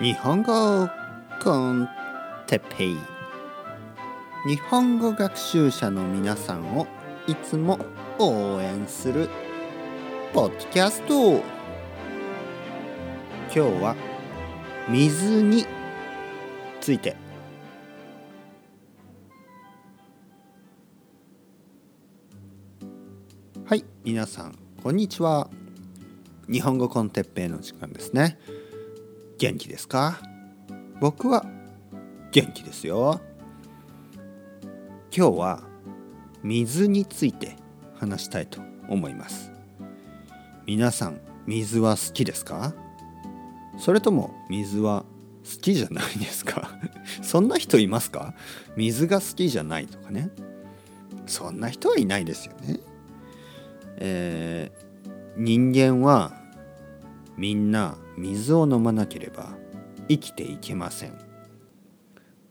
日本語コンテペイ。日本語学習者の皆さんをいつも応援するポッドキャスト。今日は水について。はい皆さんこんにちは。日本語コンテッペイの時間ですね。元気ですか？僕は元気ですよ。今日は水について話したいと思います。皆さん水は好きですか？それとも水は好きじゃないですか？そんな人いますか？水が好きじゃないとかね。そんな人はいないですよね。えー、人間はみんな水を飲まなければ生きていけません。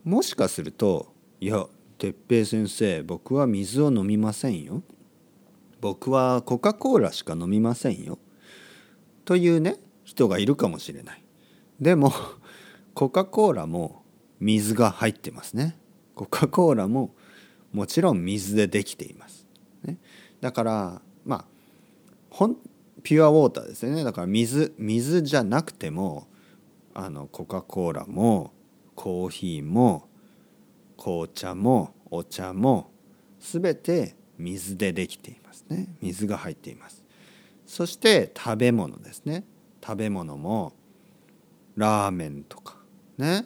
もしかすると「いや哲平先生僕は水を飲みませんよ」「僕はコカ・コーラしか飲みませんよ」というね人がいるかもしれない。でもコカ・コーラも水が入ってますね。コカ・コーラももちろん水でできています、ね、だからまあほんピュアウォーターですね。だから水水じゃなくてもあのコカ・コーラもコーヒーも紅茶もお茶も全て水でできていますね。水が入っています。そして食べ物ですね。食べ物もラーメンとかね、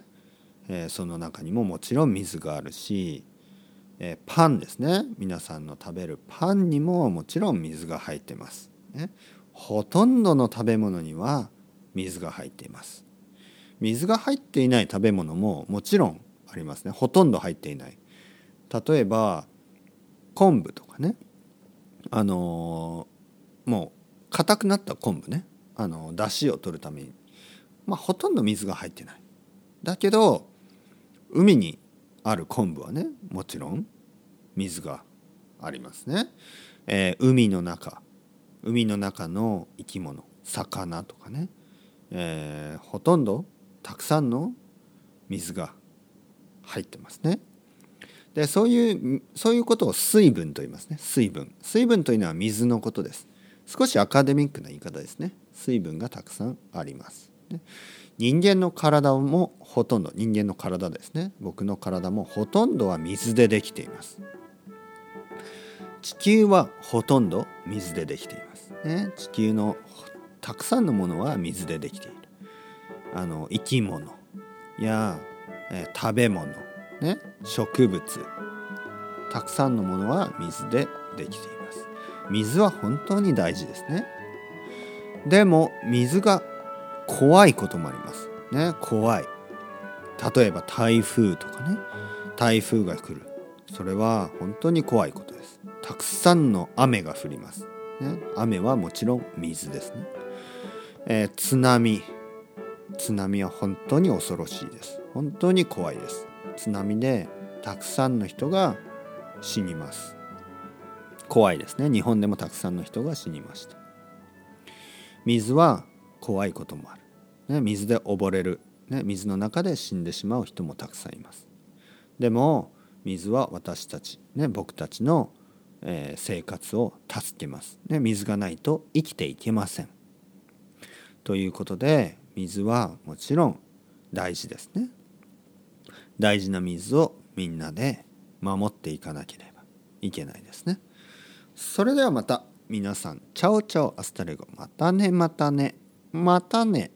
えー、その中にももちろん水があるし、えー、パンですね。皆さんの食べるパンにももちろん水が入ってます、ね、ほとんどの食べ物には水が入っています。水が入っていない食べ物ももちろんありますね。ほとんど入っていない。例えば昆布とかね。あの、もう硬くなった昆布ね。あの出汁を取るために。まあほとんど水が入ってない。だけど海にある昆布はねもちろん水がありますね、えー、海の中。海の中の生き物魚とかね、えー、ほとんどたくさんの水が入ってますね。でそういうそういうことを水分と言いますね。水分。水分というのは水のことです。少しアカデミックな言い方ですね。水分がたくさんあります、ね、人間の体もほとんど人間の体ですね。僕の体もほとんどは水でできています。地球はほとんど水でできています、ね、地球のたくさんのものは水でできている。あの生き物。や、えー、食べ物、ね、植物。たくさんのものは水でできています。水は本当に大事ですね。でも水が怖いこともあります。ね。怖い。例えば台風とかね。台風が来る。それは本当に怖いことです。たくさんの雨が降ります、ね、雨はもちろん水ですね、えー、津波。津波は本当に恐ろしいです。本当に怖いです。津波でたくさんの人が死にます。怖いですね。日本でもたくさんの人が死にました。水は怖いこともある、ね、水で溺れる、ね、水の中で死んでしまう人もたくさんいます。でも水は私たち、ね、僕たちの、えー、生活を助けます、ね、水がないと生きていけません。ということで水はもちろん大事ですね。大事な水をみんなで守っていかなければいけないですね。それではまた皆さん chao chao hasta luego。またねまたね。またね。